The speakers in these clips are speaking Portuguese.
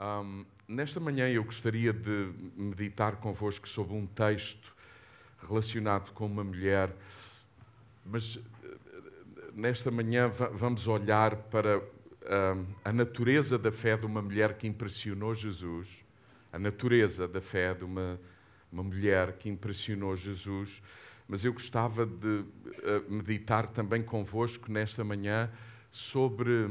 Um, nesta manhã eu gostaria de meditar convosco sobre um texto relacionado com uma mulher, mas eh, nesta manhã vamos olhar para um, a natureza da fé de uma mulher que impressionou Jesus, a natureza da fé de uma, uma mulher que impressionou Jesus, mas eu gostava de uh, meditar também convosco nesta manhã sobre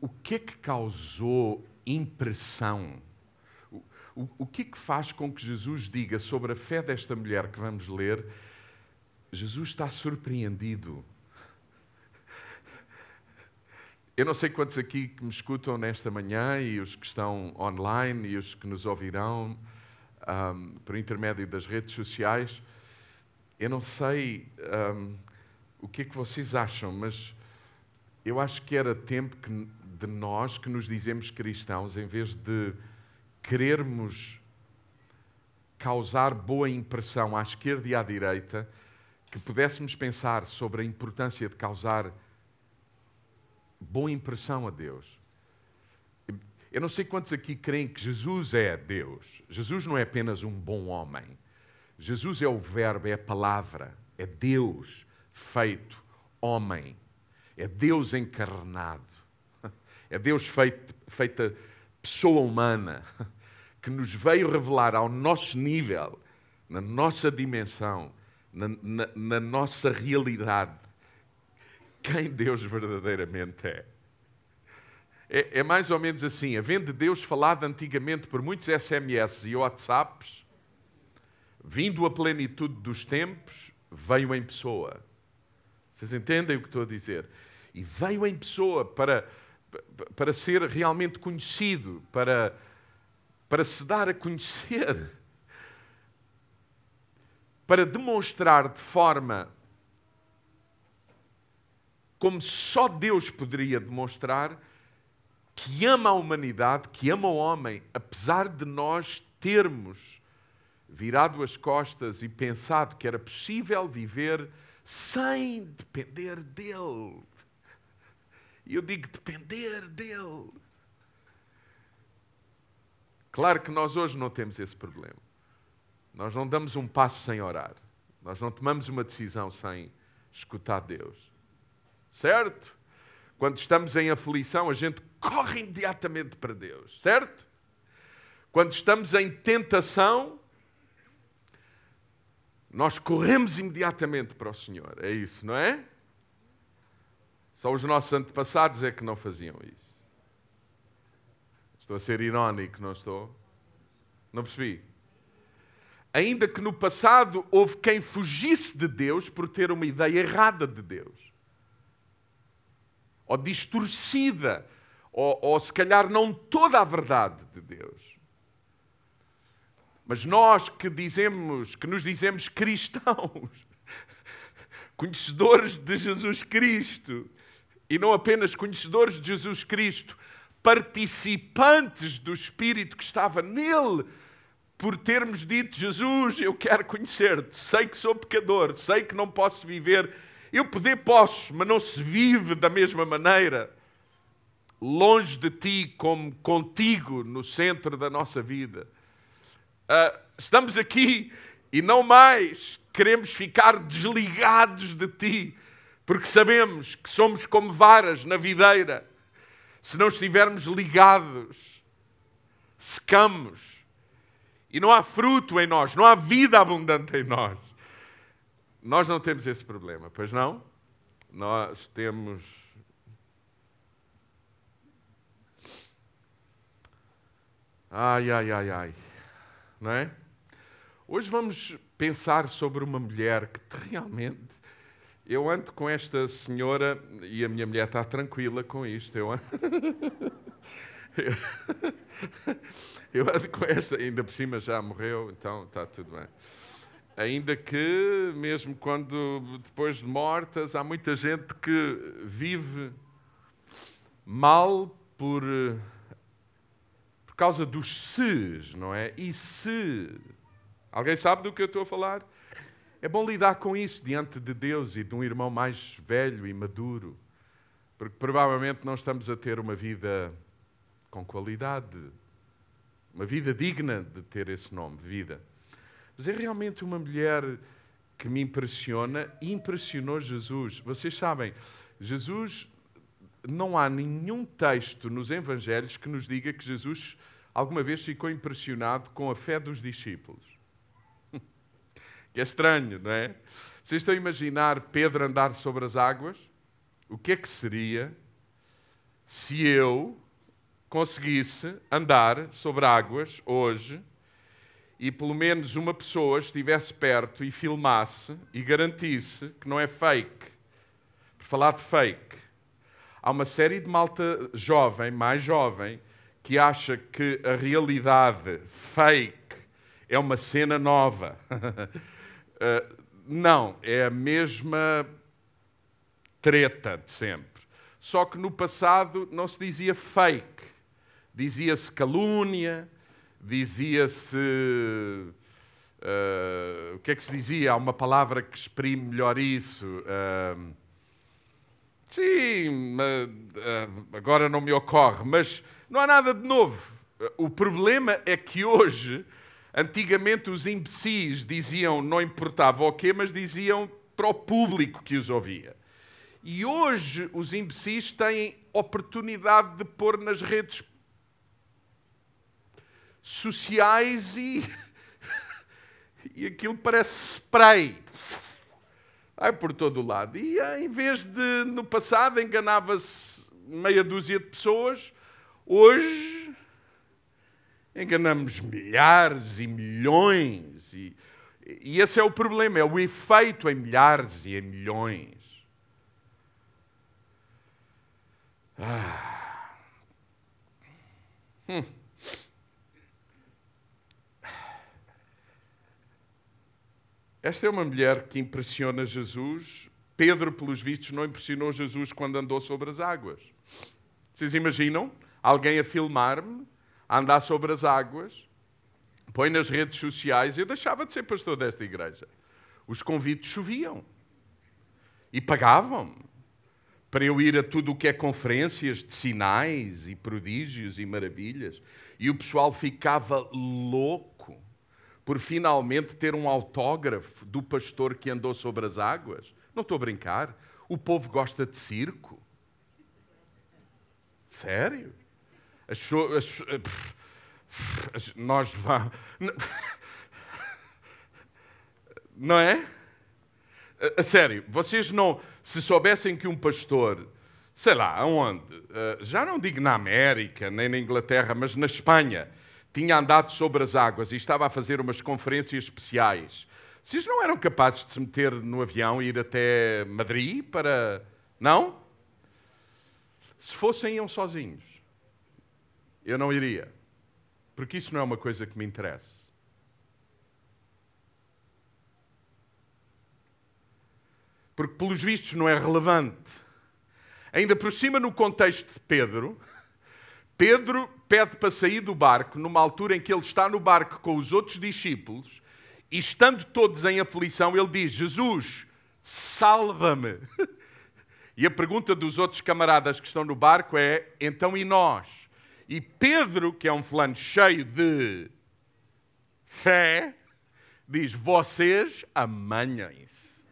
o, que é que causou impressão? O, o, o que é que faz com que Jesus diga sobre a fé desta mulher que vamos ler? Jesus está surpreendido. Eu não sei quantos aqui que me escutam nesta manhã e os que estão online e os que nos ouvirão um, por intermédio das redes sociais. Eu não sei um, o que é que vocês acham, mas eu acho que era tempo que, de nós que nos dizemos cristãos, em vez de querermos causar boa impressão à esquerda e à direita, que pudéssemos pensar sobre a importância de causar boa impressão a Deus. Eu não sei quantos aqui creem que Jesus é Deus. Jesus não é apenas um bom homem. Jesus é o Verbo, é a palavra, é Deus feito homem. É Deus encarnado. É Deus feito, feita pessoa humana que nos veio revelar ao nosso nível, na nossa dimensão, na, na, na nossa realidade, quem Deus verdadeiramente é. é. É mais ou menos assim: havendo Deus falado antigamente por muitos SMS e WhatsApps, vindo a plenitude dos tempos, veio em pessoa. Vocês entendem o que estou a dizer? E veio em pessoa para, para ser realmente conhecido, para, para se dar a conhecer, para demonstrar de forma como só Deus poderia demonstrar que ama a humanidade, que ama o homem, apesar de nós termos virado as costas e pensado que era possível viver sem depender dele. E eu digo depender dele. Claro que nós hoje não temos esse problema. Nós não damos um passo sem orar. Nós não tomamos uma decisão sem escutar Deus. Certo? Quando estamos em aflição, a gente corre imediatamente para Deus. Certo? Quando estamos em tentação, nós corremos imediatamente para o Senhor. É isso, não é? Só os nossos antepassados é que não faziam isso. Estou a ser irónico, não estou? Não percebi? Ainda que no passado houve quem fugisse de Deus por ter uma ideia errada de Deus, ou distorcida, ou, ou se calhar não toda a verdade de Deus. Mas nós que dizemos, que nos dizemos cristãos, conhecedores de Jesus Cristo, e não apenas conhecedores de Jesus Cristo, participantes do Espírito que estava nele, por termos dito: Jesus, eu quero conhecer-te, sei que sou pecador, sei que não posso viver. Eu poder posso, mas não se vive da mesma maneira, longe de ti, como contigo no centro da nossa vida. Uh, estamos aqui e não mais. Queremos ficar desligados de ti, porque sabemos que somos como varas na videira. Se não estivermos ligados, secamos. E não há fruto em nós, não há vida abundante em nós. Nós não temos esse problema, pois não? Nós temos. Ai, ai, ai, ai não é? Hoje vamos pensar sobre uma mulher que realmente. Eu ando com esta senhora e a minha mulher está tranquila com isto. Eu ando, eu ando com esta, ainda por cima já morreu, então está tudo bem. Ainda que, mesmo quando depois de mortas, há muita gente que vive mal por por causa dos se's, não é? E se. Alguém sabe do que eu estou a falar? É bom lidar com isso diante de Deus e de um irmão mais velho e maduro, Porque provavelmente não estamos a ter uma vida com qualidade, uma vida digna de ter esse nome, vida. Mas é realmente uma mulher que me impressiona e impressionou Jesus. Vocês sabem, Jesus, não há nenhum texto nos Evangelhos que nos diga que Jesus alguma vez ficou impressionado com a fé dos discípulos. Que é estranho, não é? Vocês estão a imaginar Pedro andar sobre as águas? O que é que seria se eu conseguisse andar sobre águas hoje e pelo menos uma pessoa estivesse perto e filmasse e garantisse que não é fake? Por falar de fake, há uma série de malta jovem, mais jovem, que acha que a realidade fake é uma cena nova. uh, não, é a mesma treta de sempre. Só que no passado não se dizia fake, dizia-se calúnia, dizia-se. Uh, o que é que se dizia? Há uma palavra que exprime melhor isso. Uh, sim, agora não me ocorre, mas não há nada de novo. O problema é que hoje Antigamente os imbecis diziam, não importava o quê, mas diziam para o público que os ouvia. E hoje os imbecis têm oportunidade de pôr nas redes sociais e, e aquilo parece spray. Vai por todo o lado. E em vez de, no passado, enganava-se meia dúzia de pessoas, hoje enganamos milhares e milhões. E, e esse é o problema, é o efeito em milhares e em milhões. Ah. Hum. Esta é uma mulher que impressiona Jesus. Pedro, pelos vistos, não impressionou Jesus quando andou sobre as águas. Vocês imaginam alguém a filmar-me andar sobre as águas, põe nas redes sociais. Eu deixava de ser pastor desta igreja. Os convites choviam e pagavam para eu ir a tudo o que é conferências de sinais e prodígios e maravilhas. E o pessoal ficava louco por finalmente ter um autógrafo do pastor que andou sobre as águas. Não estou a brincar. O povo gosta de circo. Sério? Nós vamos. Não é? A, a, sério, vocês não. Se soubessem que um pastor, sei lá, aonde? Eh, já não digo na América, nem na Inglaterra, mas na Espanha, tinha andado sobre as águas e estava a fazer umas conferências especiais. Vocês não eram capazes de se meter no avião e ir até Madrid para. Não? Se fossem, iam sozinhos. Eu não iria, porque isso não é uma coisa que me interessa. Porque, pelos vistos, não é relevante. Ainda por cima, no contexto de Pedro, Pedro pede para sair do barco numa altura em que ele está no barco com os outros discípulos e, estando todos em aflição, ele diz: Jesus, salva-me. E a pergunta dos outros camaradas que estão no barco é: então e nós? E Pedro, que é um fulano cheio de fé, diz: Vocês amanhem-se.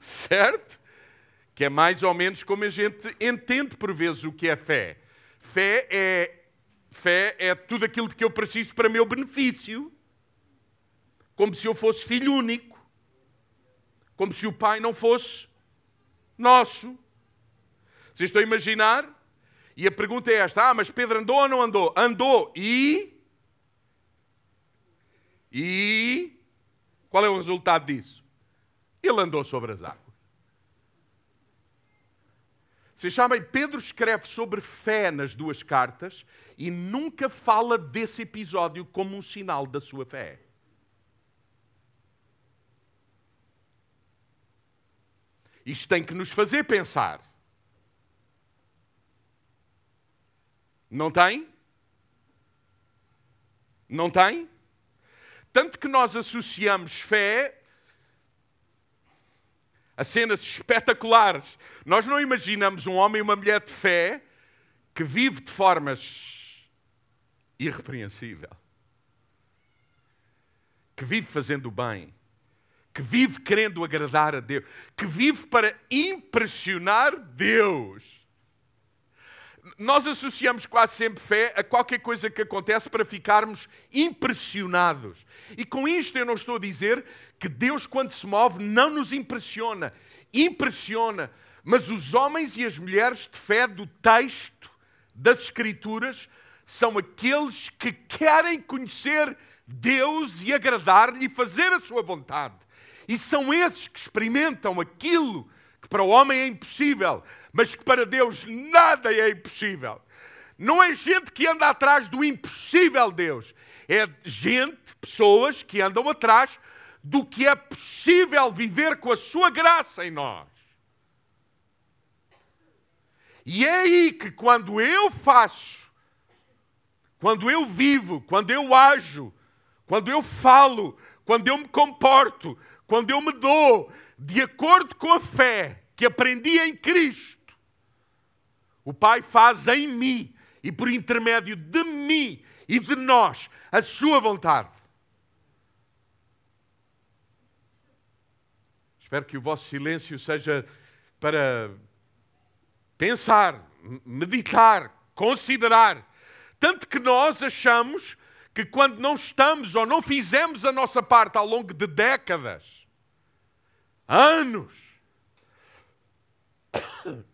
Certo? Que é mais ou menos como a gente entende por vezes o que é fé. Fé é, fé é tudo aquilo de que eu preciso para meu benefício. Como se eu fosse filho único. Como se o pai não fosse nosso. Vocês estão a imaginar? E a pergunta é esta: ah, mas Pedro andou ou não andou? Andou. E. E. Qual é o resultado disso? Ele andou sobre as águas. Vocês sabem, Pedro escreve sobre fé nas duas cartas e nunca fala desse episódio como um sinal da sua fé. Isto tem que nos fazer pensar. Não tem? Não tem? Tanto que nós associamos fé a cenas espetaculares. Nós não imaginamos um homem e uma mulher de fé que vive de formas irrepreensível, que vive fazendo o bem, que vive querendo agradar a Deus, que vive para impressionar Deus. Nós associamos quase sempre fé a qualquer coisa que acontece para ficarmos impressionados. E com isto eu não estou a dizer que Deus, quando se move, não nos impressiona. Impressiona. Mas os homens e as mulheres de fé do texto das Escrituras são aqueles que querem conhecer Deus e agradar-lhe e fazer a sua vontade. E são esses que experimentam aquilo que para o homem é impossível, mas que para Deus nada é impossível. Não é gente que anda atrás do impossível, Deus. É gente, pessoas que andam atrás do que é possível viver com a sua graça em nós. E é aí que quando eu faço, quando eu vivo, quando eu ajo, quando eu falo, quando eu me comporto, quando eu me dou de acordo com a fé que aprendi em Cristo, o Pai faz em mim e por intermédio de mim e de nós a sua vontade. Espero que o vosso silêncio seja para pensar, meditar, considerar. Tanto que nós achamos que quando não estamos ou não fizemos a nossa parte ao longo de décadas, anos,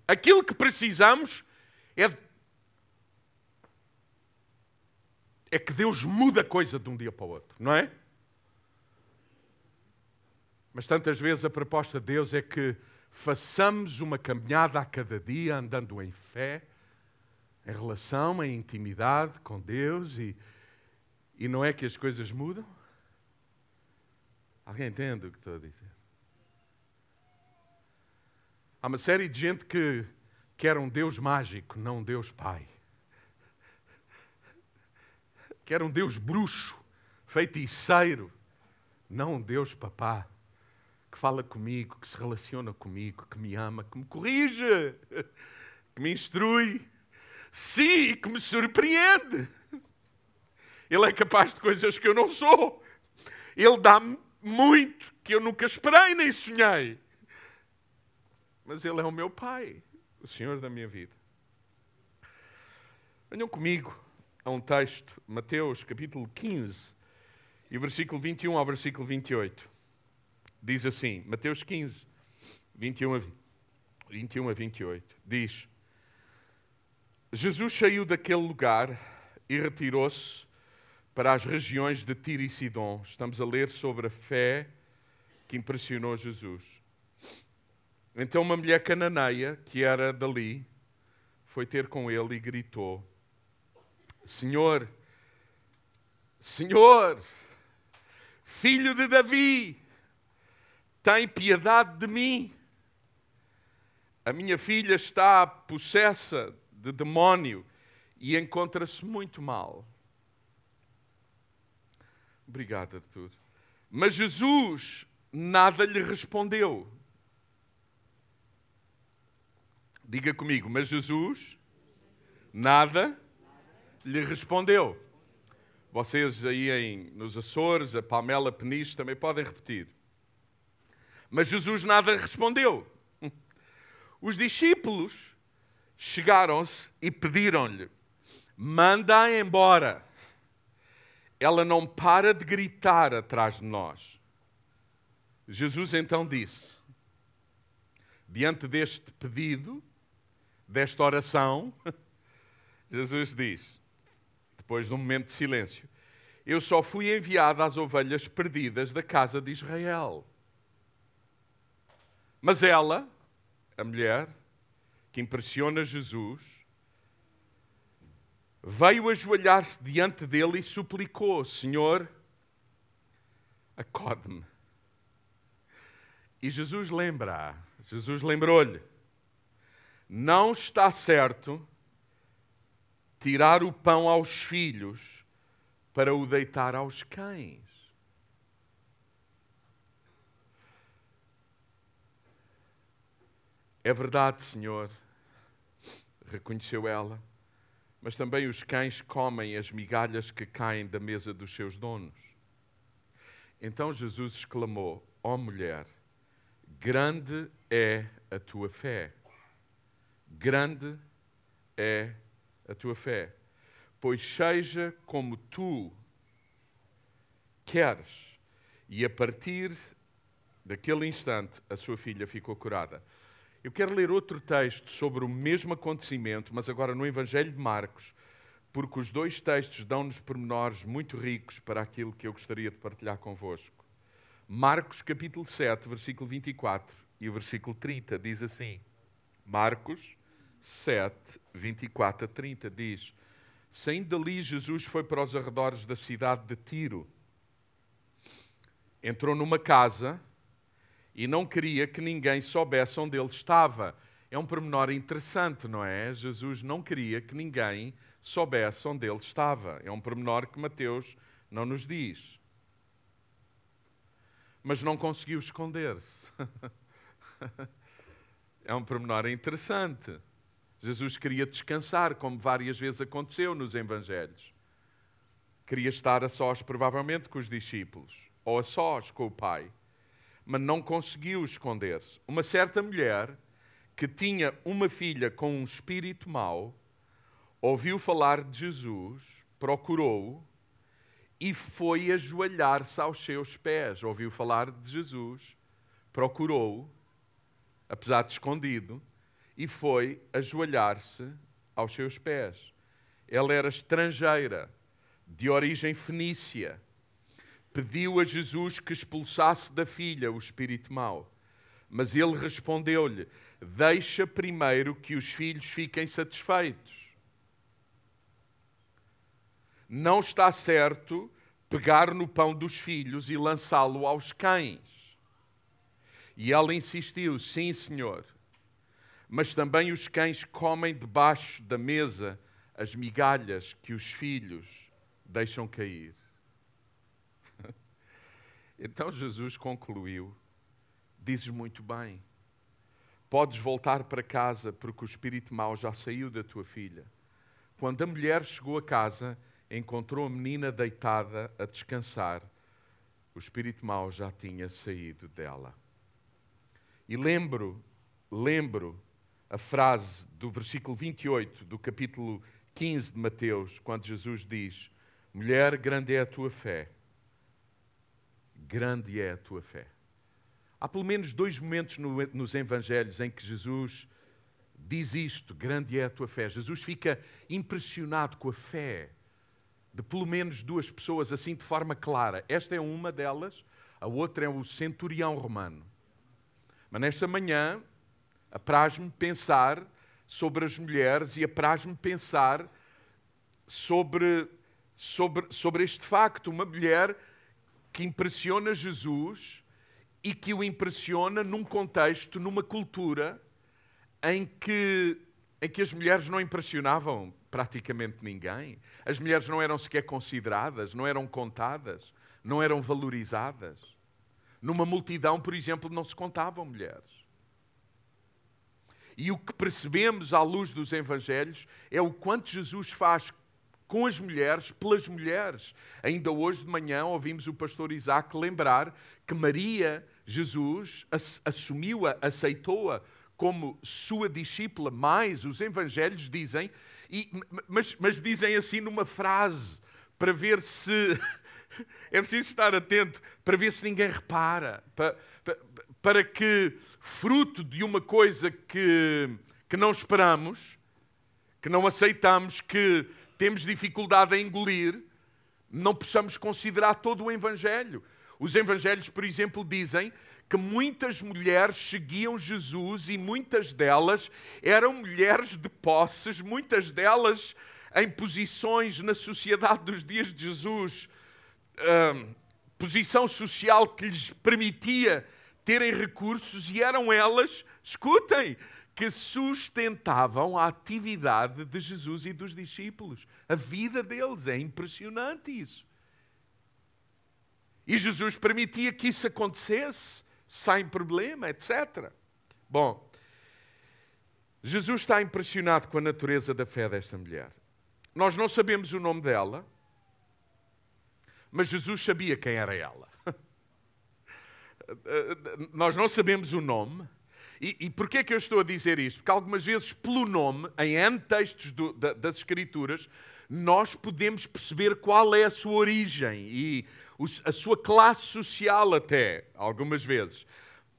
Aquilo que precisamos é, é que Deus muda a coisa de um dia para o outro, não é? Mas tantas vezes a proposta de Deus é que façamos uma caminhada a cada dia andando em fé, em relação, em intimidade com Deus e, e não é que as coisas mudam? Alguém entende o que estou a dizer? Há uma série de gente que quer um Deus mágico, não um Deus Pai. Quer um Deus bruxo, feiticeiro, não um Deus Papá, que fala comigo, que se relaciona comigo, que me ama, que me corrige, que me instrui. Sim, que me surpreende. Ele é capaz de coisas que eu não sou. Ele dá-me muito que eu nunca esperei nem sonhei mas Ele é o meu Pai, o Senhor da minha vida. Venham comigo a um texto, Mateus capítulo 15, e versículo 21 ao versículo 28. Diz assim, Mateus 15, 21 a, 21 a 28. Diz: Jesus saiu daquele lugar e retirou-se para as regiões de Tiro e Sidom. Estamos a ler sobre a fé que impressionou Jesus. Então uma mulher cananeia, que era dali, foi ter com ele e gritou: Senhor, Senhor, filho de Davi, tem piedade de mim. A minha filha está possessa de demónio e encontra-se muito mal. Obrigado, Arthur. Mas Jesus nada lhe respondeu. Diga comigo, mas Jesus nada lhe respondeu. Vocês aí em, nos Açores, a Palmela Peniche também podem repetir. Mas Jesus nada respondeu. Os discípulos chegaram-se e pediram-lhe: manda-a embora. Ela não para de gritar atrás de nós. Jesus então disse: diante deste pedido, desta oração, Jesus diz, depois de um momento de silêncio: Eu só fui enviado às ovelhas perdidas da casa de Israel. Mas ela, a mulher, que impressiona Jesus, veio ajoelhar-se diante dele e suplicou: Senhor, acode-me. E Jesus lembra, Jesus lembrou-lhe: não está certo tirar o pão aos filhos para o deitar aos cães. É verdade, Senhor, reconheceu ela, mas também os cães comem as migalhas que caem da mesa dos seus donos. Então Jesus exclamou: Ó oh, mulher, grande é a tua fé. Grande é a tua fé. Pois seja como tu queres. E a partir daquele instante, a sua filha ficou curada. Eu quero ler outro texto sobre o mesmo acontecimento, mas agora no Evangelho de Marcos, porque os dois textos dão-nos pormenores muito ricos para aquilo que eu gostaria de partilhar convosco. Marcos capítulo 7, versículo 24 e o versículo 30 diz assim: Marcos 7, 24 a 30 diz: Saindo dali, Jesus foi para os arredores da cidade de Tiro. Entrou numa casa e não queria que ninguém soubesse onde ele estava. É um pormenor interessante, não é? Jesus não queria que ninguém soubesse onde ele estava. É um pormenor que Mateus não nos diz. Mas não conseguiu esconder-se. é um pormenor interessante. Jesus queria descansar, como várias vezes aconteceu nos Evangelhos. Queria estar a sós, provavelmente, com os discípulos, ou a sós com o Pai mas não conseguiu esconder-se. Uma certa mulher que tinha uma filha com um espírito mau, ouviu falar de Jesus, procurou-o e foi ajoelhar-se aos seus pés. Ouviu falar de Jesus, procurou-o, apesar de escondido, e foi ajoelhar-se aos seus pés. Ela era estrangeira, de origem fenícia pediu a Jesus que expulsasse da filha o espírito mau. Mas ele respondeu-lhe: Deixa primeiro que os filhos fiquem satisfeitos. Não está certo pegar no pão dos filhos e lançá-lo aos cães. E ela insistiu: Sim, senhor. Mas também os cães comem debaixo da mesa as migalhas que os filhos deixam cair. Então Jesus concluiu: Dizes muito bem, podes voltar para casa porque o espírito mau já saiu da tua filha. Quando a mulher chegou a casa, encontrou a menina deitada a descansar. O espírito mau já tinha saído dela. E lembro, lembro a frase do versículo 28 do capítulo 15 de Mateus, quando Jesus diz: Mulher, grande é a tua fé grande é a tua fé. Há pelo menos dois momentos no, nos Evangelhos em que Jesus diz isto: grande é a tua fé. Jesus fica impressionado com a fé de pelo menos duas pessoas, assim de forma clara. Esta é uma delas, a outra é o centurião romano. Mas nesta manhã, apraz-me pensar sobre as mulheres e apraz-me pensar sobre, sobre, sobre este facto. Uma mulher que impressiona Jesus e que o impressiona num contexto, numa cultura em que, em que as mulheres não impressionavam praticamente ninguém. As mulheres não eram sequer consideradas, não eram contadas, não eram valorizadas. Numa multidão, por exemplo, não se contavam mulheres. E o que percebemos à luz dos Evangelhos é o quanto Jesus faz com as mulheres, pelas mulheres. Ainda hoje de manhã ouvimos o pastor Isaac lembrar que Maria, Jesus, assumiu-a, aceitou-a como sua discípula, mais os evangelhos dizem, e, mas, mas dizem assim numa frase, para ver se. É preciso estar atento, para ver se ninguém repara, para, para, para que, fruto de uma coisa que, que não esperamos, que não aceitamos, que temos dificuldade em engolir, não possamos considerar todo o Evangelho. Os Evangelhos, por exemplo, dizem que muitas mulheres seguiam Jesus e muitas delas eram mulheres de posses, muitas delas em posições na sociedade dos dias de Jesus, hum, posição social que lhes permitia terem recursos e eram elas, escutem, que sustentavam a atividade de Jesus e dos discípulos. A vida deles é impressionante isso. E Jesus permitia que isso acontecesse sem problema, etc. Bom, Jesus está impressionado com a natureza da fé desta mulher. Nós não sabemos o nome dela, mas Jesus sabia quem era ela. Nós não sabemos o nome. E, e porquê é que eu estou a dizer isto? Porque algumas vezes, pelo nome, em N textos do, da, das Escrituras, nós podemos perceber qual é a sua origem e a sua classe social, até, algumas vezes.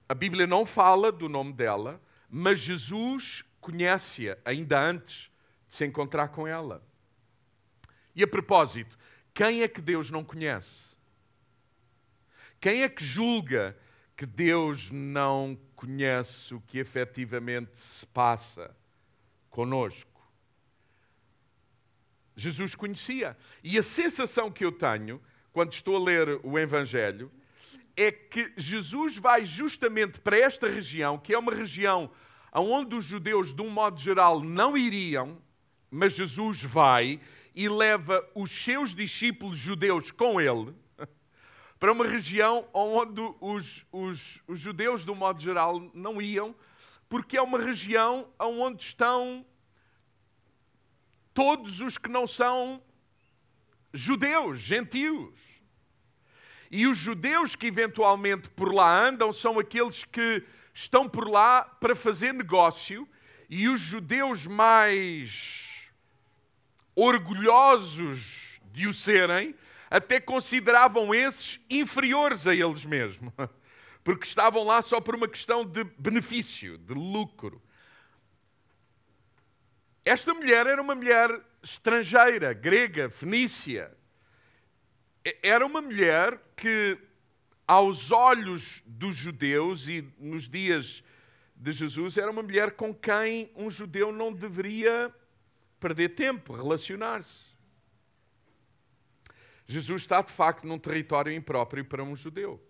A Bíblia não fala do nome dela, mas Jesus conhece-a ainda antes de se encontrar com ela. E a propósito, quem é que Deus não conhece? Quem é que julga que Deus não conhece o que efetivamente se passa conosco? Jesus conhecia. E a sensação que eu tenho, quando estou a ler o Evangelho, é que Jesus vai justamente para esta região, que é uma região onde os judeus, de um modo geral, não iriam, mas Jesus vai e leva os seus discípulos judeus com ele para uma região onde os, os, os judeus, de um modo geral, não iam, porque é uma região onde estão todos os que não são judeus, gentios. E os judeus que eventualmente por lá andam são aqueles que estão por lá para fazer negócio, e os judeus mais orgulhosos de o serem até consideravam esses inferiores a eles mesmos, porque estavam lá só por uma questão de benefício, de lucro. Esta mulher era uma mulher estrangeira, grega, fenícia. Era uma mulher que, aos olhos dos judeus e nos dias de Jesus, era uma mulher com quem um judeu não deveria perder tempo, relacionar-se. Jesus está de facto num território impróprio para um judeu.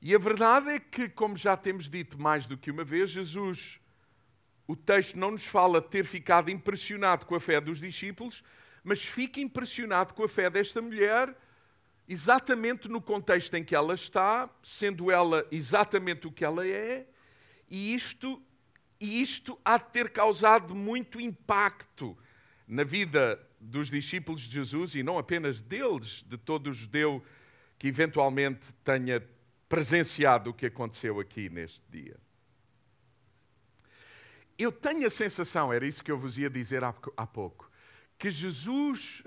E a verdade é que, como já temos dito mais do que uma vez, Jesus o texto não nos fala ter ficado impressionado com a fé dos discípulos, mas fica impressionado com a fé desta mulher, exatamente no contexto em que ela está, sendo ela exatamente o que ela é, e isto, e isto há de ter causado muito impacto na vida dos discípulos de Jesus e não apenas deles, de todo o judeu que eventualmente tenha presenciado o que aconteceu aqui neste dia eu tenho a sensação, era isso que eu vos ia dizer há pouco, que Jesus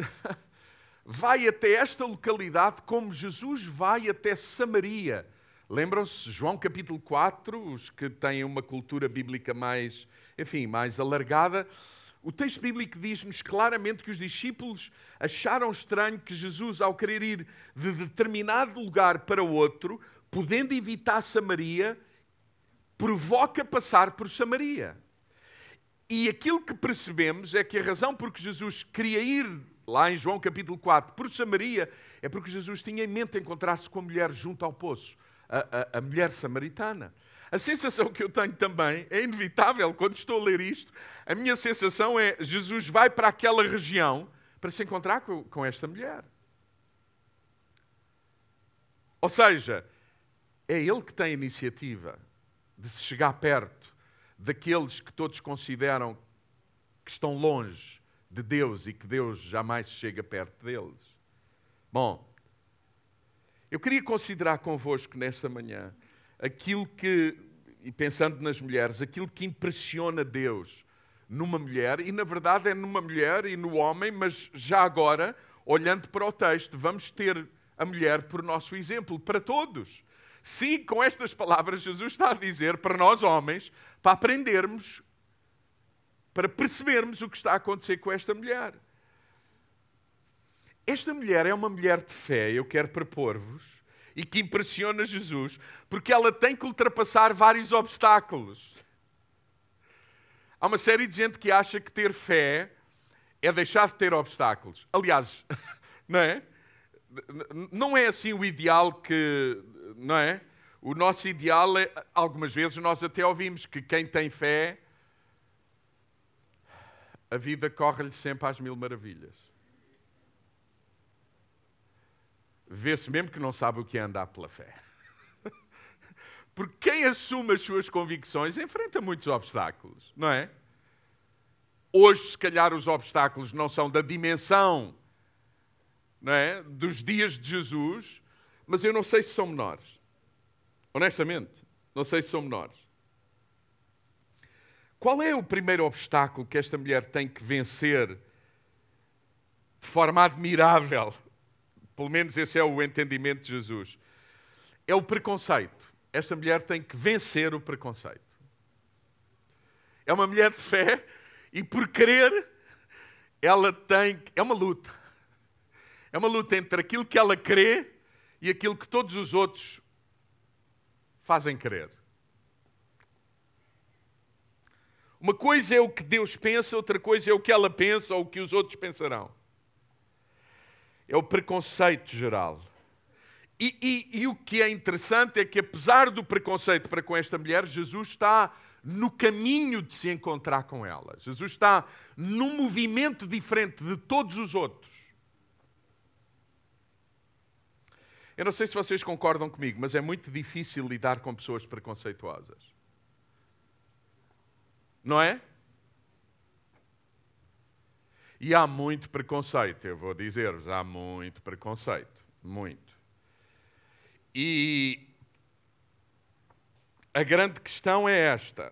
vai até esta localidade como Jesus vai até Samaria. Lembram-se, João capítulo 4, os que têm uma cultura bíblica mais, enfim, mais alargada, o texto bíblico diz-nos claramente que os discípulos acharam estranho que Jesus, ao querer ir de determinado lugar para outro, podendo evitar Samaria, provoca passar por Samaria. E aquilo que percebemos é que a razão por que Jesus queria ir lá em João capítulo 4 por Samaria é porque Jesus tinha em mente encontrar-se com a mulher junto ao poço, a, a, a mulher samaritana. A sensação que eu tenho também é inevitável quando estou a ler isto. A minha sensação é Jesus vai para aquela região para se encontrar com, esta mulher. Ou seja, é ele que tem a iniciativa de se chegar perto daqueles que todos consideram que estão longe de Deus e que Deus jamais chega perto deles. Bom, eu queria considerar convosco nesta manhã aquilo que, e pensando nas mulheres, aquilo que impressiona Deus numa mulher, e na verdade é numa mulher e no homem, mas já agora, olhando para o texto, vamos ter a mulher por nosso exemplo, para todos. Sim, com estas palavras, Jesus está a dizer para nós homens, para aprendermos, para percebermos o que está a acontecer com esta mulher. Esta mulher é uma mulher de fé, eu quero propor-vos, e que impressiona Jesus, porque ela tem que ultrapassar vários obstáculos. Há uma série de gente que acha que ter fé é deixar de ter obstáculos. Aliás, não é? Não é assim o ideal que não é? O nosso ideal é, algumas vezes nós até ouvimos que quem tem fé, a vida corre-lhe sempre às mil maravilhas. Vê-se mesmo que não sabe o que é andar pela fé. Porque quem assume as suas convicções enfrenta muitos obstáculos, não é? Hoje, se calhar, os obstáculos não são da dimensão não é? dos dias de Jesus, mas eu não sei se são menores. Honestamente, não sei se são menores. Qual é o primeiro obstáculo que esta mulher tem que vencer de forma admirável? Pelo menos esse é o entendimento de Jesus. É o preconceito. Esta mulher tem que vencer o preconceito. É uma mulher de fé e por crer ela tem. É uma luta. É uma luta entre aquilo que ela crê e aquilo que todos os outros fazem crer. Uma coisa é o que Deus pensa, outra coisa é o que ela pensa ou o que os outros pensarão. É o preconceito geral. E, e, e, o que é interessante é que, apesar do preconceito para com esta mulher, Jesus está no caminho de se encontrar com ela. Jesus está num movimento diferente de todos os outros. Eu não sei se vocês concordam comigo, mas é muito difícil lidar com pessoas preconceituosas. Não é? E há muito preconceito, eu vou dizer-vos, há muito preconceito. Muito. E a grande questão é esta: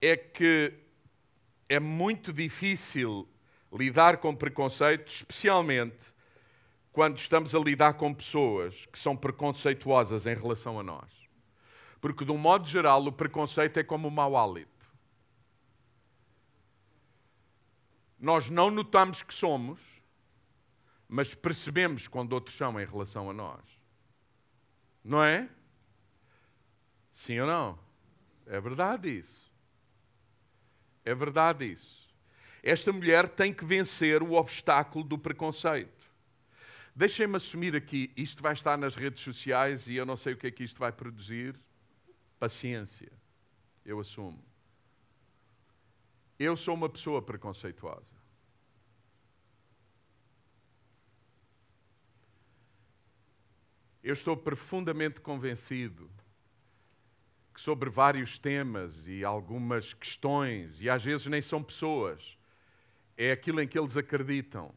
é que é muito difícil lidar com preconceito, especialmente quando estamos a lidar com pessoas que são preconceituosas em relação a nós. Porque, de um modo geral, o preconceito é como o mau hálito. Nós não notamos que somos, mas percebemos quando outros são em relação a nós. Não é? Sim ou não? É verdade isso. É verdade isso. Esta mulher tem que vencer o obstáculo do preconceito. Deixem-me assumir aqui, isto vai estar nas redes sociais e eu não sei o que é que isto vai produzir. Paciência. Eu assumo. Eu sou uma pessoa preconceituosa. Eu estou profundamente convencido que sobre vários temas e algumas questões, e às vezes nem são pessoas, é aquilo em que eles acreditam.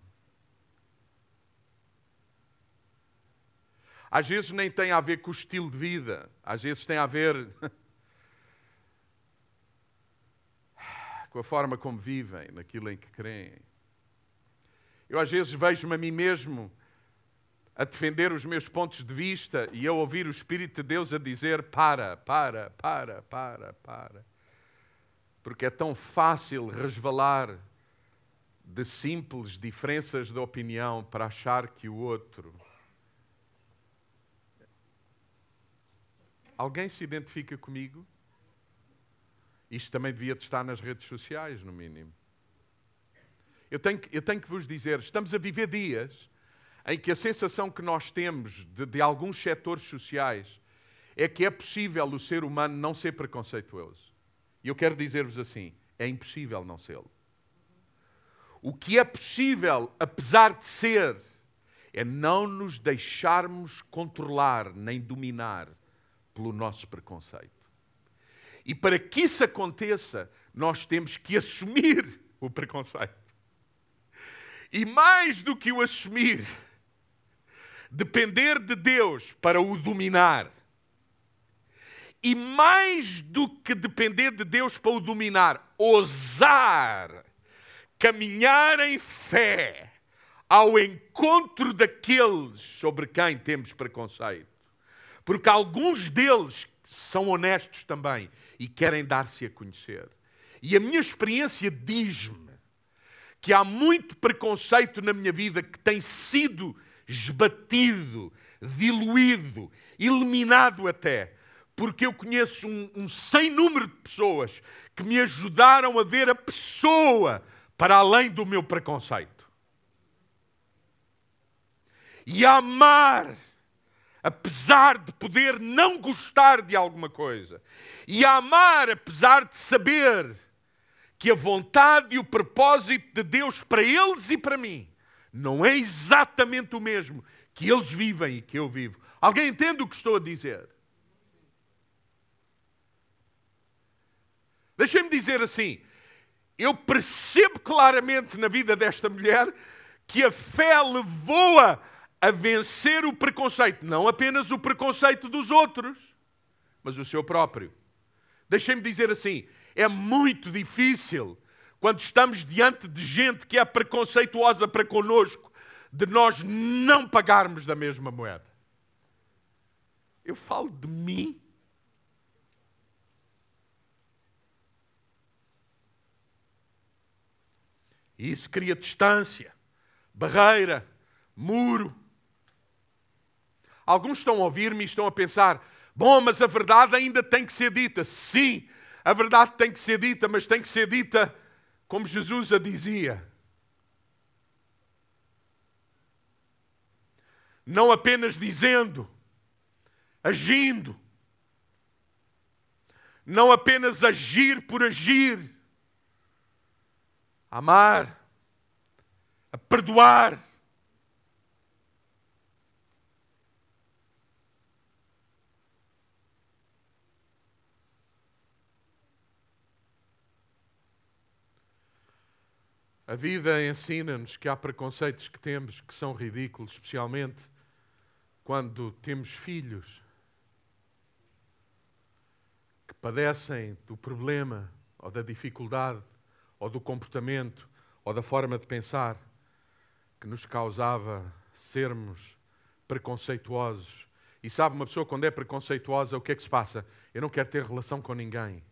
Às vezes nem tem a ver com o estilo de vida, às vezes tem a ver com a forma como vivem, naquilo em que creem. Eu às vezes vejo-me a mim mesmo a defender os meus pontos de vista e a ouvir o Espírito de Deus a dizer: para, para, para, para, para. Porque é tão fácil resvalar de simples diferenças de opinião para achar que o outro. Alguém se identifica comigo? Isto também devia estar nas redes sociais, no mínimo. Eu tenho, eu tenho que vos dizer: estamos a viver dias em que a sensação que nós temos de, de alguns setores sociais é que é possível o ser humano não ser preconceituoso. E eu quero dizer-vos assim: é impossível não ser. O que é possível, apesar de ser, é não nos deixarmos controlar nem dominar pelo nosso preconceito. E para que isso aconteça, nós temos que assumir o preconceito. E mais do que o assumir, depender de Deus para o dominar. E mais do que depender de Deus para o dominar, ousar caminhar em fé ao encontro daqueles sobre quem temos preconceito. Porque alguns deles são honestos também e querem dar-se a conhecer. E a minha experiência diz-me que há muito preconceito na minha vida que tem sido esbatido, diluído, eliminado até, porque eu conheço um, um sem número de pessoas que me ajudaram a ver a pessoa para além do meu preconceito. E a amar, apesar de poder não gostar de alguma coisa, e a amar, apesar de saber que a vontade e o propósito de Deus para eles e para mim não é exatamente o mesmo que eles vivem e que eu vivo. Alguém entende o que estou a dizer? Deixem-me dizer assim: eu percebo claramente na vida desta mulher que a fé levou-a a vencer o preconceito, não apenas o preconceito dos outros, mas o seu próprio. Deixem-me dizer assim: é muito difícil quando estamos diante de gente que é preconceituosa para conosco, de nós não pagarmos da mesma moeda. Eu falo de mim. E isso cria distância, barreira, muro. Alguns estão a ouvir-me e estão a pensar: bom, mas a verdade ainda tem que ser dita. Sim, a verdade tem que ser dita, mas tem que ser dita como Jesus a dizia. Não apenas dizendo, agindo. Não apenas agir por agir. Amar, a perdoar. A vida ensina-nos que há preconceitos que temos que são ridículos, especialmente quando temos filhos que padecem do problema ou da dificuldade ou do comportamento ou da forma de pensar que nos causava sermos preconceituosos. E sabe, uma pessoa quando é preconceituosa, o que é que se passa? Eu não quero ter relação com ninguém.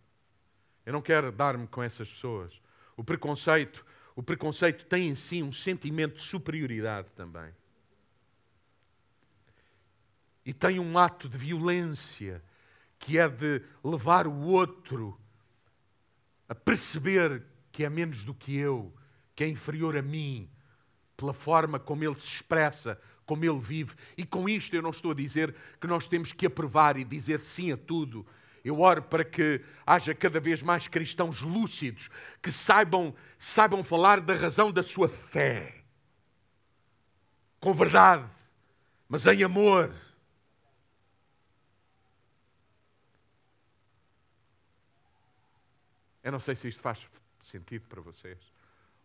Eu não quero dar-me com essas pessoas. O preconceito o preconceito tem em si um sentimento de superioridade também. E tem um ato de violência que é de levar o outro a perceber que é menos do que eu, que é inferior a mim, pela forma como ele se expressa, como ele vive. E com isto eu não estou a dizer que nós temos que aprovar e dizer sim a tudo eu oro para que haja cada vez mais cristãos lúcidos que saibam, saibam falar da razão da sua fé. Com verdade, mas em amor. Eu não sei se isto faz sentido para vocês.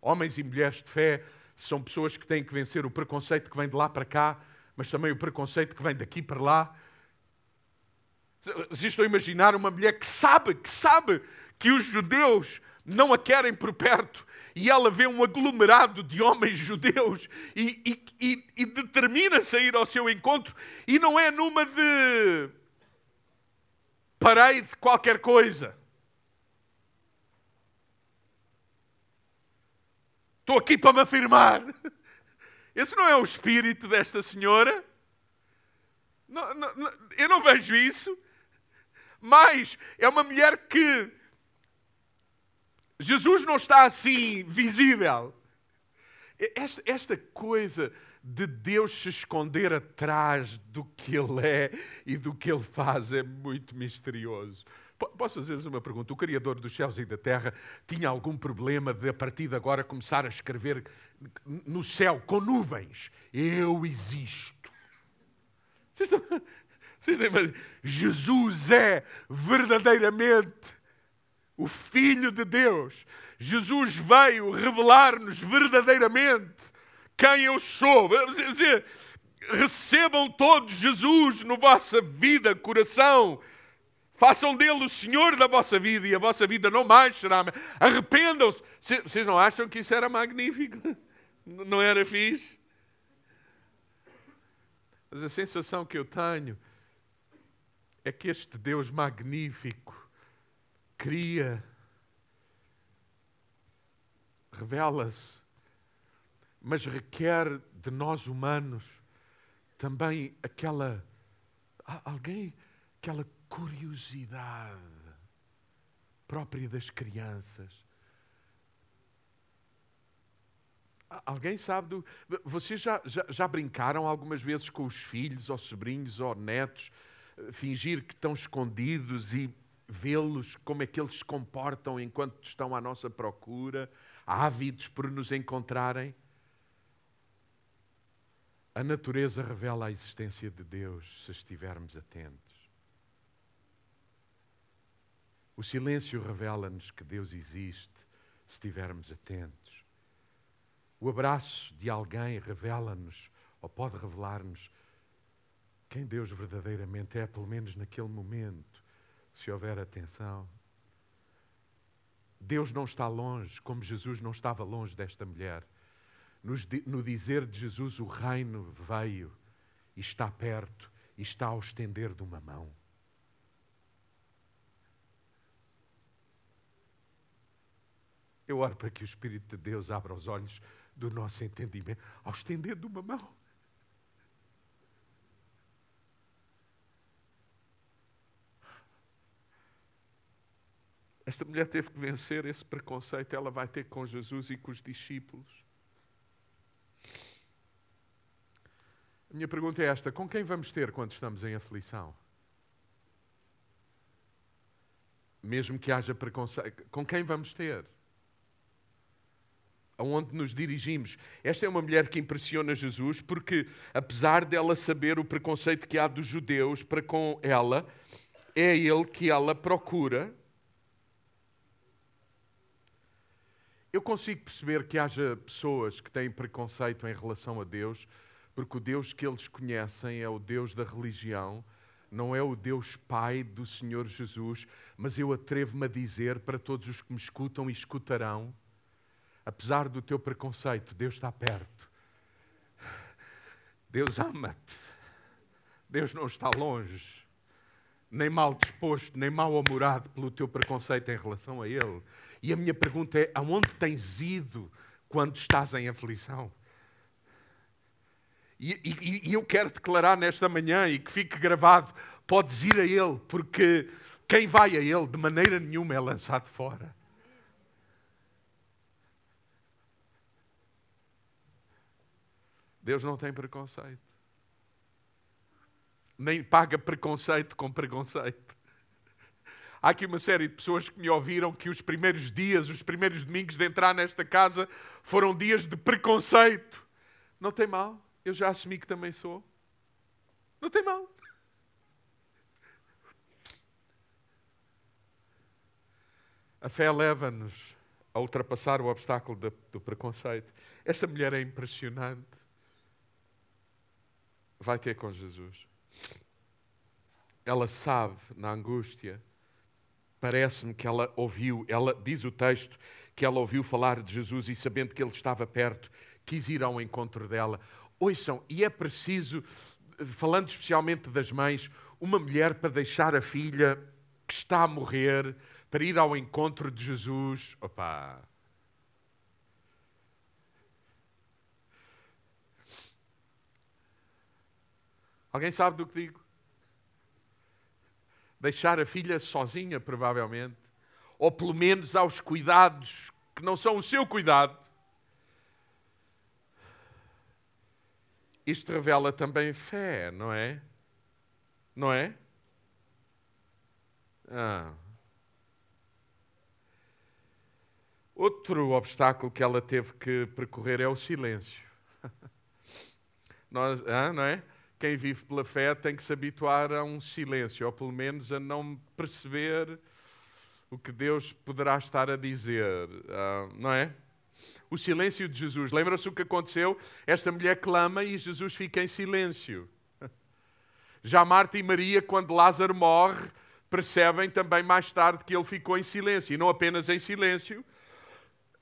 Homens e mulheres de fé são pessoas que têm que vencer o preconceito que vem de lá para cá, mas também o preconceito que vem daqui para lá vocês estão a imaginar uma mulher que sabe, que sabe que os judeus não a querem por perto e ela vê um aglomerado de homens judeus e, e, e, e determina-se a ir ao seu encontro e não é numa de parei de qualquer coisa. Estou aqui para me afirmar. Esse não é o espírito desta senhora. Não, não, eu não vejo isso. Mas é uma mulher que Jesus não está assim visível. Esta, esta, coisa de Deus se esconder atrás do que Ele é e do que Ele faz é muito misterioso. Posso fazer-vos uma pergunta? O Criador dos céus e da terra tinha algum problema de, a partir de agora, começar a escrever no céu com nuvens? Eu existo. Vocês estão, vocês lembram? Jesus é verdadeiramente o Filho de Deus. Jesus veio revelar-nos verdadeiramente quem eu sou. Dizer, recebam todos Jesus na vossa vida, coração. Façam dele o Senhor da vossa vida e a vossa vida não mais será. Arrependam-se. Vocês não acham que isso era magnífico? Não era fixe? Mas a sensação que eu tenho é que este Deus magnífico cria, revela-se, mas requer de nós humanos também aquela alguém aquela curiosidade própria das crianças. Alguém sabe do. Vocês já, já, já brincaram algumas vezes com os filhos, ou sobrinhos, ou netos? Fingir que estão escondidos e vê-los como é que eles se comportam enquanto estão à nossa procura, ávidos por nos encontrarem. A natureza revela a existência de Deus se estivermos atentos. O silêncio revela-nos que Deus existe se estivermos atentos. O abraço de alguém revela-nos, ou pode revelar-nos, quem Deus verdadeiramente é, pelo menos naquele momento, se houver atenção. Deus não está longe, como Jesus não estava longe desta mulher. No dizer de Jesus, o reino veio e está perto e está ao estender de uma mão. Eu oro para que o Espírito de Deus abra os olhos do nosso entendimento ao estender de uma mão. Esta mulher teve que vencer esse preconceito, ela vai ter com Jesus e com os discípulos. A minha pergunta é esta: com quem vamos ter quando estamos em aflição? Mesmo que haja preconceito, com quem vamos ter? Aonde nos dirigimos? Esta é uma mulher que impressiona Jesus porque, apesar dela saber o preconceito que há dos judeus para com ela, é ele que ela procura Eu consigo perceber que haja pessoas que têm preconceito em relação a Deus, porque o Deus que eles conhecem é o Deus da religião, não é o Deus Pai do Senhor Jesus, mas eu atrevo-me a dizer para todos os que me escutam e escutarão, apesar do teu preconceito, Deus está perto. Deus ama-te. Deus não está longe, nem mal disposto, nem mal amorado pelo teu preconceito em relação a Ele. E a minha pergunta é: aonde tens ido quando estás em aflição? E, e, e, eu quero declarar nesta manhã e que fique gravado: podes ir a Ele, porque quem vai a Ele de maneira nenhuma é lançado fora. Deus não tem preconceito. Nem paga preconceito com preconceito. Há aqui uma série de pessoas que me ouviram que os primeiros dias, os primeiros domingos de entrar nesta casa foram dias de preconceito. Não tem mal, eu já assumi que também sou. Não tem mal. A fé leva-nos a ultrapassar o obstáculo do preconceito. Esta mulher é impressionante. Vai ter com Jesus. Ela sabe, na angústia, Parece-me que ela ouviu, ela diz o texto, que ela ouviu falar de Jesus e sabendo que ele estava perto, quis ir ao encontro dela. Ouçam, e é preciso, falando especialmente das mães, uma mulher para deixar a filha que está a morrer, para ir ao encontro de Jesus. Opa! Alguém sabe do que digo? Deixar a filha sozinha, provavelmente, ou pelo menos aos cuidados que não são o seu cuidado. Isto revela também fé, não é? Não é? Ah. Outro obstáculo que ela teve que percorrer é o silêncio. Nós, ah, não é? Quem vive pela fé tem que se habituar a um silêncio, ou pelo menos a não perceber o que Deus poderá estar a dizer, uh, não é? O silêncio de Jesus. Lembra-se o que aconteceu? Esta mulher clama e Jesus fica em silêncio. Já Marta e Maria, quando Lázaro morre, percebem também mais tarde que ele ficou em silêncio. E não apenas em silêncio,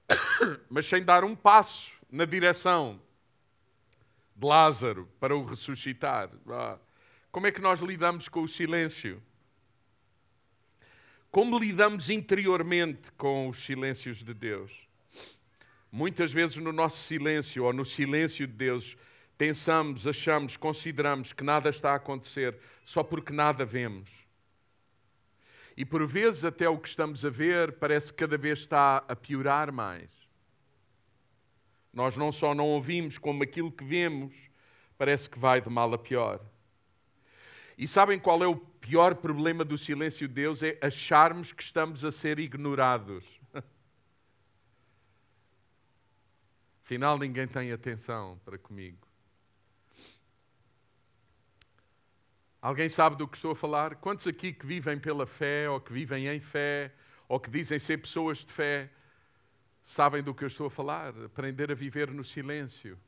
mas sem dar um passo na direção de Lázaro para o ressuscitar. Como é que nós lidamos com o silêncio? Como lidamos interiormente com os silêncios de Deus? Muitas vezes no nosso silêncio ou no silêncio de Deus, pensamos, achamos, consideramos que nada está a acontecer só porque nada vemos. E por vezes até o que estamos a ver parece que cada vez está a piorar mais. Nós não só não ouvimos, como aquilo que vemos parece que vai de mal a pior. E sabem qual é o pior problema do silêncio de Deus? É acharmos que estamos a ser ignorados. Afinal, ninguém tem atenção para comigo. Alguém sabe do que estou a falar? Quantos aqui que vivem pela fé, ou que vivem em fé, ou que dizem ser pessoas de fé, sabem do que eu estou a falar? Aprender a viver no silêncio.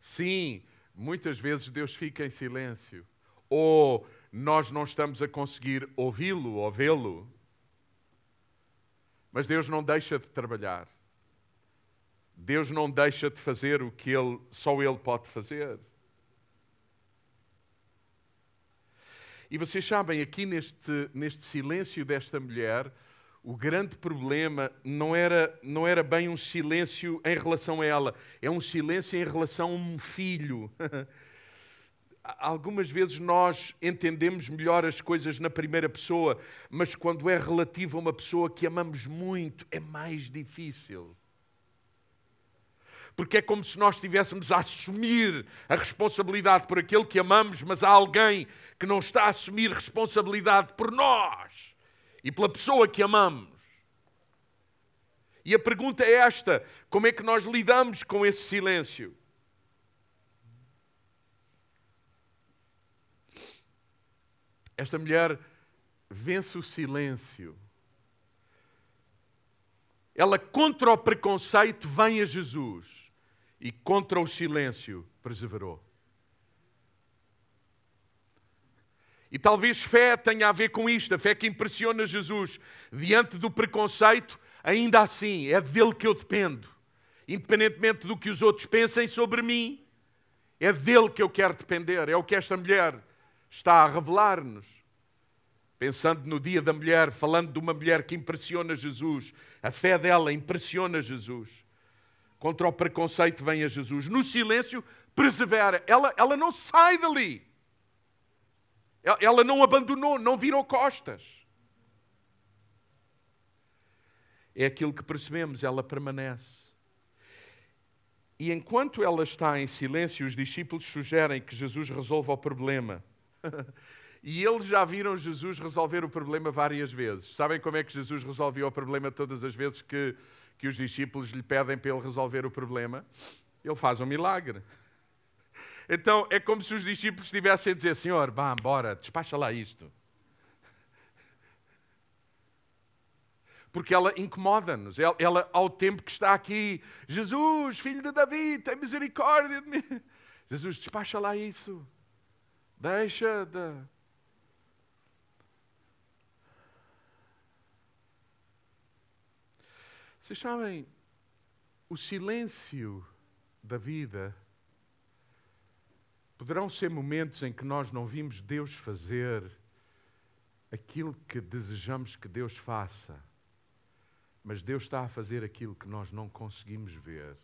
Sim, muitas vezes Deus fica em silêncio. Ou nós não estamos a conseguir ouvi-lo ou vê-lo. Mas Deus não deixa de trabalhar. Deus não deixa de fazer o que ele, só Ele pode fazer. E vocês sabem, aqui neste, neste silêncio desta mulher, o grande problema não era, não era bem um silêncio em relação a ela, é um silêncio em relação a um filho. Algumas vezes nós entendemos melhor as coisas na primeira pessoa, mas quando é relativo a uma pessoa que amamos muito, é mais difícil porque é como se nós estivéssemos a assumir a responsabilidade por aquele que amamos, mas há alguém que não está a assumir responsabilidade por nós e pela pessoa que amamos. E a pergunta é esta: como é que nós lidamos com esse silêncio? Esta mulher vence o silêncio. Ela, contra o preconceito, vem a Jesus e contra o silêncio perseverou. E talvez fé tenha a ver com isto, a fé que impressiona Jesus. Diante do preconceito, ainda assim, é dele que eu dependo. Independentemente do que os outros pensem sobre mim, é dele que eu quero depender. É o que esta mulher está a revelar-nos. Pensando no dia da mulher, falando de uma mulher que impressiona Jesus, a fé dela impressiona Jesus contra o preconceito vem a Jesus. No silêncio, persevera. Ela, ela não sai dali. Ela não abandonou, não virou costas. É aquilo que percebemos, ela permanece. E enquanto ela está em silêncio, os discípulos sugerem que Jesus resolva o problema. e eles já viram Jesus resolver o problema várias vezes. Sabem como é que Jesus resolveu o problema todas as vezes que que os discípulos lhe pedem para ele resolver o problema, ele faz um milagre. Então é como se os discípulos estivessem a dizer: Senhor, vá embora, despacha lá isto. Porque ela incomoda-nos. Ela, ela, ao tempo que está aqui, Jesus, filho de Davi, tem misericórdia de mim. Jesus, despacha lá isso. Deixa de. Vocês sabem, o silêncio da vida poderão ser momentos em que nós não vimos Deus fazer aquilo que desejamos que Deus faça, mas Deus está a fazer aquilo que nós não conseguimos ver,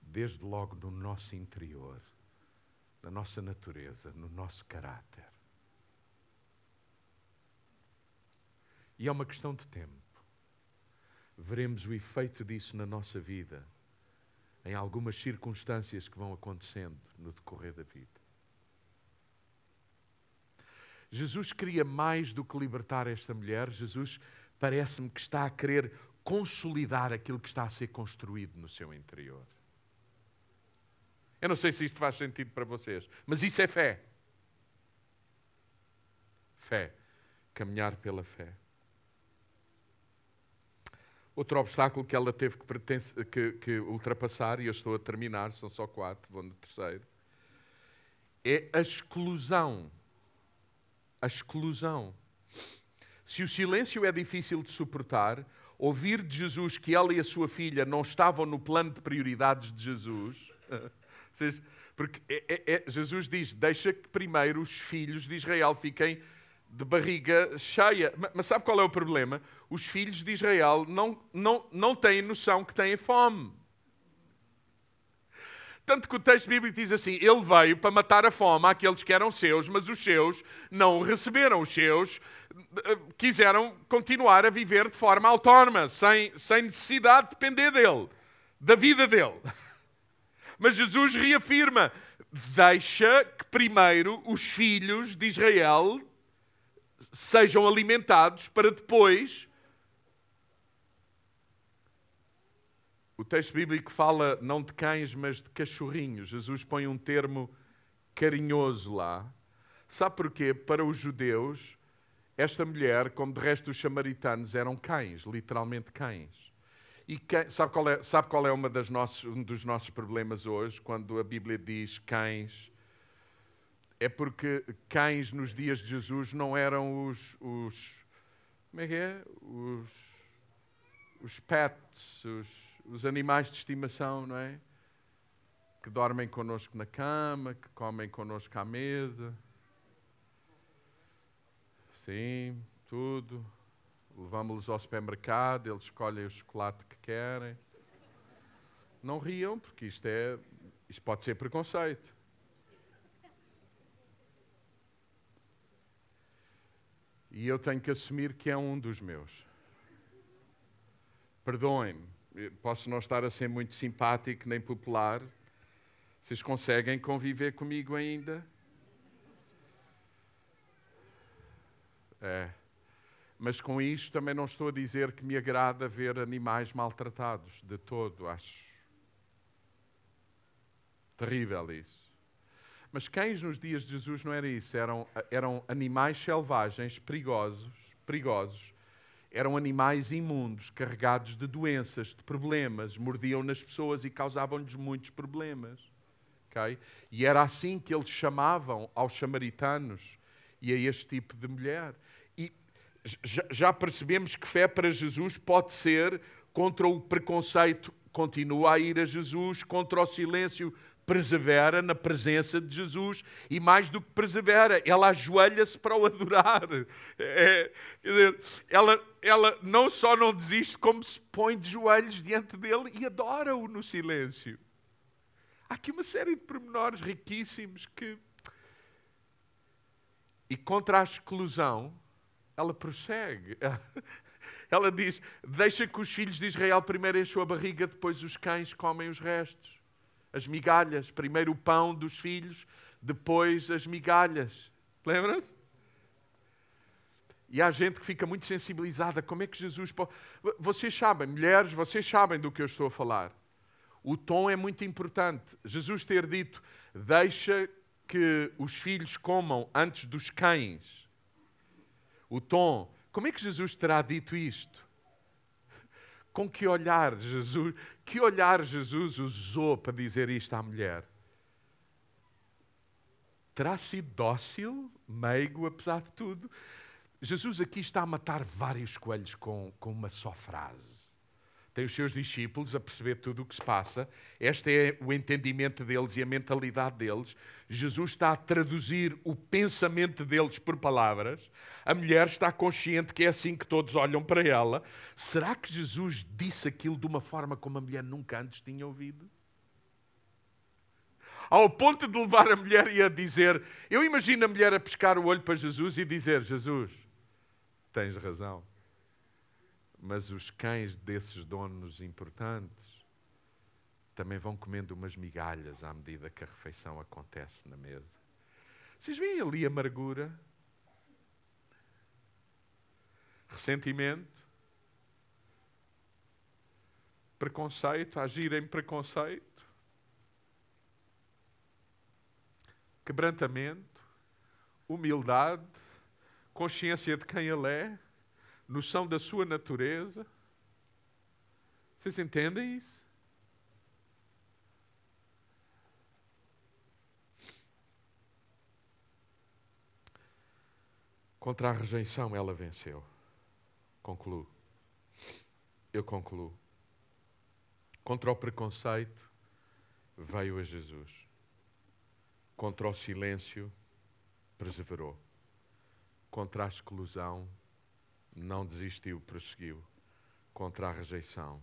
desde logo no nosso interior, na nossa natureza, no nosso caráter. E é uma questão de tempo veremos o efeito disso na nossa vida, em algumas circunstâncias que vão acontecendo no decorrer da vida. Jesus queria mais do que libertar esta mulher, Jesus parece-me que está a querer consolidar aquilo que está a ser construído no seu interior. Eu não sei se isto faz sentido para vocês, mas isso é fé. Fé. Caminhar pela fé. Outro obstáculo que ela teve que, que, que, ultrapassar, e eu estou a terminar, são só quatro, vou no terceiro, é a exclusão. A exclusão. Se o silêncio é difícil de suportar, ouvir de Jesus que ela e a sua filha não estavam no plano de prioridades de Jesus. Porque é, é, é, Jesus diz: deixa que primeiro os filhos de Israel fiquem de barriga cheia. Mas sabe qual é o problema? Os filhos de Israel não, não, não têm noção que têm fome. Tanto que o texto bíblico diz assim: Ele veio para matar a fome àqueles que eram seus, mas os seus não o receberam. Os seus eh, quiseram continuar a viver de forma autónoma, sem, sem necessidade de depender dele, da vida dele. Mas Jesus reafirma: deixa que primeiro os filhos de Israel sejam alimentados para depois. O texto bíblico fala não de cães, mas de cachorrinhos. Jesus põe um termo carinhoso lá. Sabe porquê? Para os judeus, esta mulher, como de resto os samaritanos, eram cães, literalmente cães. E sabe, qual é, sabe qual é uma das nossos, um dos nossos problemas hoje, quando a Bíblia diz cães? É porque cães nos dias de Jesus não eram os. os como é que é? Os, os pets, os, os animais de estimação, não é? Que dormem connosco na cama, que comem connosco à mesa. Sim, tudo. Levamos-los ao supermercado, eles escolhem o chocolate que querem. Não riam, porque isto, é, isto pode ser preconceito. E eu tenho que assumir que é um dos meus. Perdoem-me, posso não estar a ser muito simpático nem popular. Vocês conseguem conviver comigo ainda? É. Mas com isto também não estou a dizer que me agrada ver animais maltratados, de todo, acho terrível isso. Mas cães nos dias de Jesus não era isso, eram, eram animais selvagens, perigosos, perigosos. Eram animais imundos, carregados de doenças, de problemas, mordiam nas pessoas e causavam-lhes muitos problemas. Okay? E era assim que eles chamavam aos samaritanos e a este tipo de mulher já percebemos que fé para Jesus pode ser contra o preconceito, continua a ir a Jesus, contra o silêncio, persevera na presença de Jesus e mais do que persevera, ela ajoelha-se para o adorar. É, dizer, ela, ela não só não desiste, como se põe de joelhos diante dele e adora-o no silêncio. Há aqui uma série de pormenores riquíssimos que. E contra a exclusão, ela prossegue. Ela diz: Deixa que os filhos de Israel primeiro enchem a barriga, depois os cães comem os restos. As migalhas. Primeiro o pão dos filhos, depois as migalhas. Lembra-se? E há gente que fica muito sensibilizada. Como é que Jesus pode. Vocês sabem, mulheres, vocês sabem do que eu estou a falar. O tom é muito importante. Jesus ter dito: Deixa que os filhos comam antes dos cães o tom. Como é que Jesus terá dito isto? Com que olhar Jesus, que olhar Jesus usou para dizer isto à mulher? Terá sido dócil, meigo, apesar de tudo? Jesus aqui está a matar vários coelhos com, com uma só frase tem os seus discípulos a perceber tudo o que se passa. Este é o entendimento deles e a mentalidade deles. Jesus está a traduzir o pensamento deles por palavras. A mulher está consciente que é assim que todos olham para ela. Será que Jesus disse aquilo de uma forma como a mulher nunca antes tinha ouvido? Ao ponto de levar a mulher e a dizer: Eu imagino a mulher a pescar o olho para Jesus e dizer: Jesus, tens razão mas os cães desses donos importantes também vão comendo umas migalhas à medida que a refeição acontece na mesa. Vocês veem ali amargura, ressentimento, preconceito, agir em preconceito, quebrantamento, humildade, consciência de quem ele é noção da sua natureza. Vocês entendem isso? Contra a rejeição, ela venceu. Concluo. Eu concluo. Contra o preconceito, veio a Jesus. Contra o silêncio, perseverou. Contra a exclusão, não desistiu, prosseguiu. Contra a rejeição,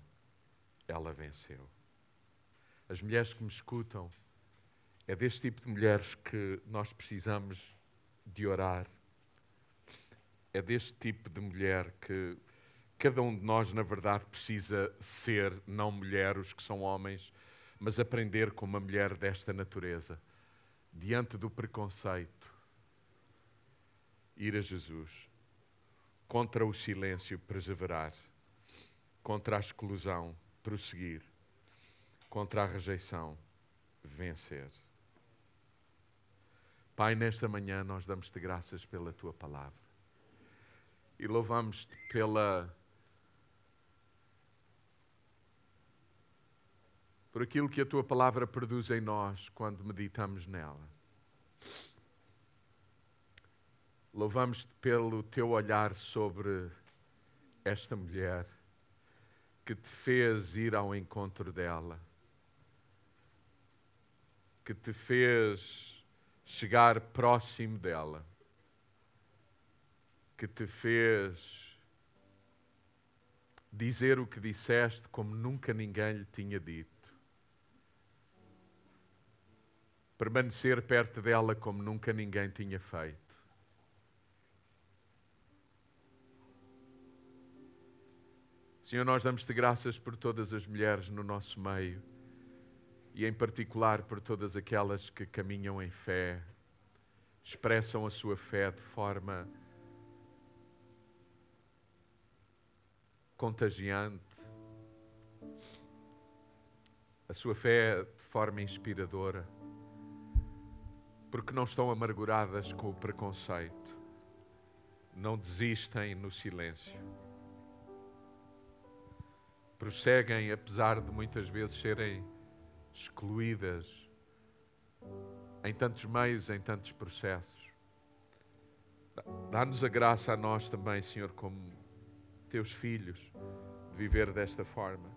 ela venceu. As mulheres que me escutam, é deste tipo de mulheres que nós precisamos de orar. É deste tipo de mulher que cada um de nós, na verdade, precisa ser, não mulher, os que são homens, mas aprender com uma mulher desta natureza, diante do preconceito, ir a Jesus contra o silêncio, perseverar, contra a exclusão, prosseguir, contra a rejeição, vencer. Pai, nesta manhã nós damos-te graças pela tua palavra e louvamos-te pela. por aquilo que a tua palavra produz em nós quando meditamos nela. Louvamos-te pelo teu olhar sobre esta mulher que te fez ir ao encontro dela, que te fez chegar próximo dela, que te fez dizer o que disseste como nunca ninguém lhe tinha dito. Permanecer perto dela como nunca ninguém tinha feito. Senhor, nós damos-te graças por todas as mulheres no nosso meio e, em particular, por todas aquelas que caminham em fé, expressam a sua fé de forma contagiante, a sua fé de forma inspiradora, porque não estão amarguradas com o preconceito, não desistem no silêncio prosseguem, apesar de muitas vezes serem excluídas em tantos meios, em tantos processos. Dá-nos a graça a nós também, Senhor, como teus filhos, de viver desta forma.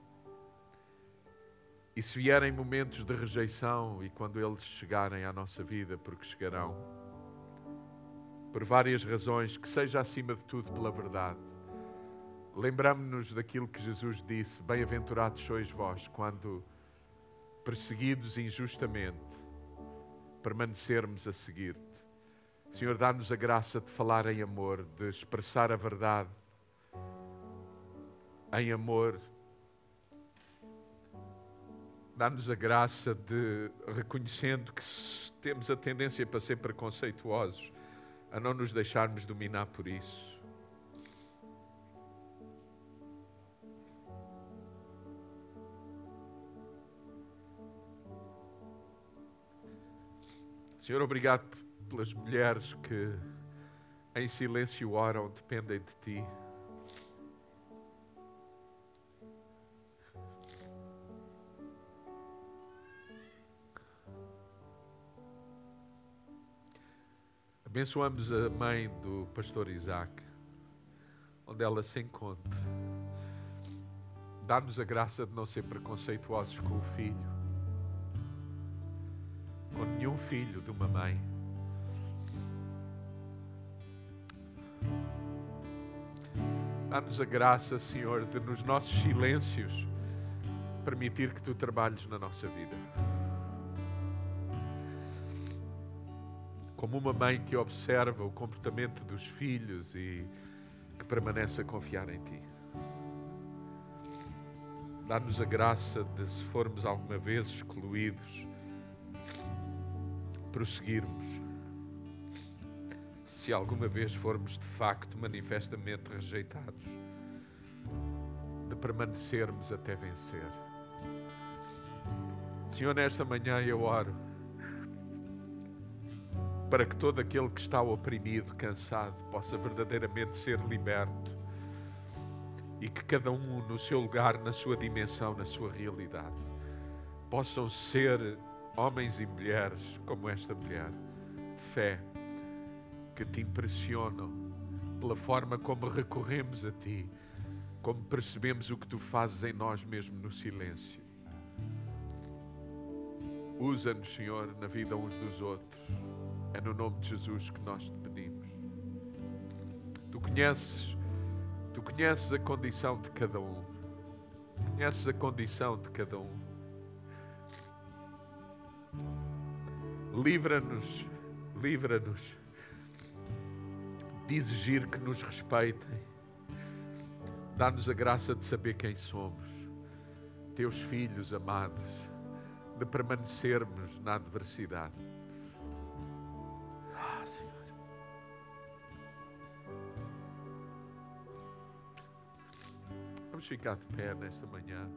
E se vierem momentos de rejeição e quando eles chegarem à nossa vida, porque chegarão, por várias razões, que seja acima de tudo pela verdade lembramos-nos daquilo que Jesus disse: Bem-aventurados sois vós, quando perseguidos injustamente, permanecermos a seguir-te. Senhor, dá-nos a graça de falar em amor, de expressar a verdade em amor. Dá-nos a graça de, reconhecendo que temos a tendência para ser preconceituosos, a não nos deixarmos dominar por isso Senhor, obrigado pelas mulheres que em silêncio oram, dependem de Ti. Abençoamos a mãe do pastor Isaac, onde ela se encontra. Dá-nos a graça de não ser preconceituosos com o filho com nenhum filho de uma mãe. Dá-nos a graça, Senhor, de nos nossos silêncios permitir que tu trabalhes na nossa vida. Como uma mãe que observa o comportamento dos filhos e que permanece a confiar em ti. Dá-nos a graça de, se formos alguma vez excluídos, prosseguirmos. Se alguma vez formos de facto manifestamente rejeitados, de permanecermos até vencer. Senhor, nesta manhã eu oro para que todo aquele que está oprimido, cansado, possa verdadeiramente ser liberto e que cada um no seu lugar, na sua dimensão, na sua realidade, possam ser homens e mulheres como esta mulher, de fé, que te impressionam pela forma como recorremos a ti, como percebemos o que tu fazes em nós mesmo no silêncio. Usa-nos, Senhor, na vida uns dos outros. É no nome de Jesus que nós te pedimos. Tu conheces, tu conheces a condição de cada um. Conheces a condição de cada um. Livra-nos, livra-nos de exigir que nos respeitem. Dá-nos a graça de saber quem somos, teus filhos amados, de permanecermos na adversidade. Ah, Senhor. Vamos ficar de pé nesta manhã.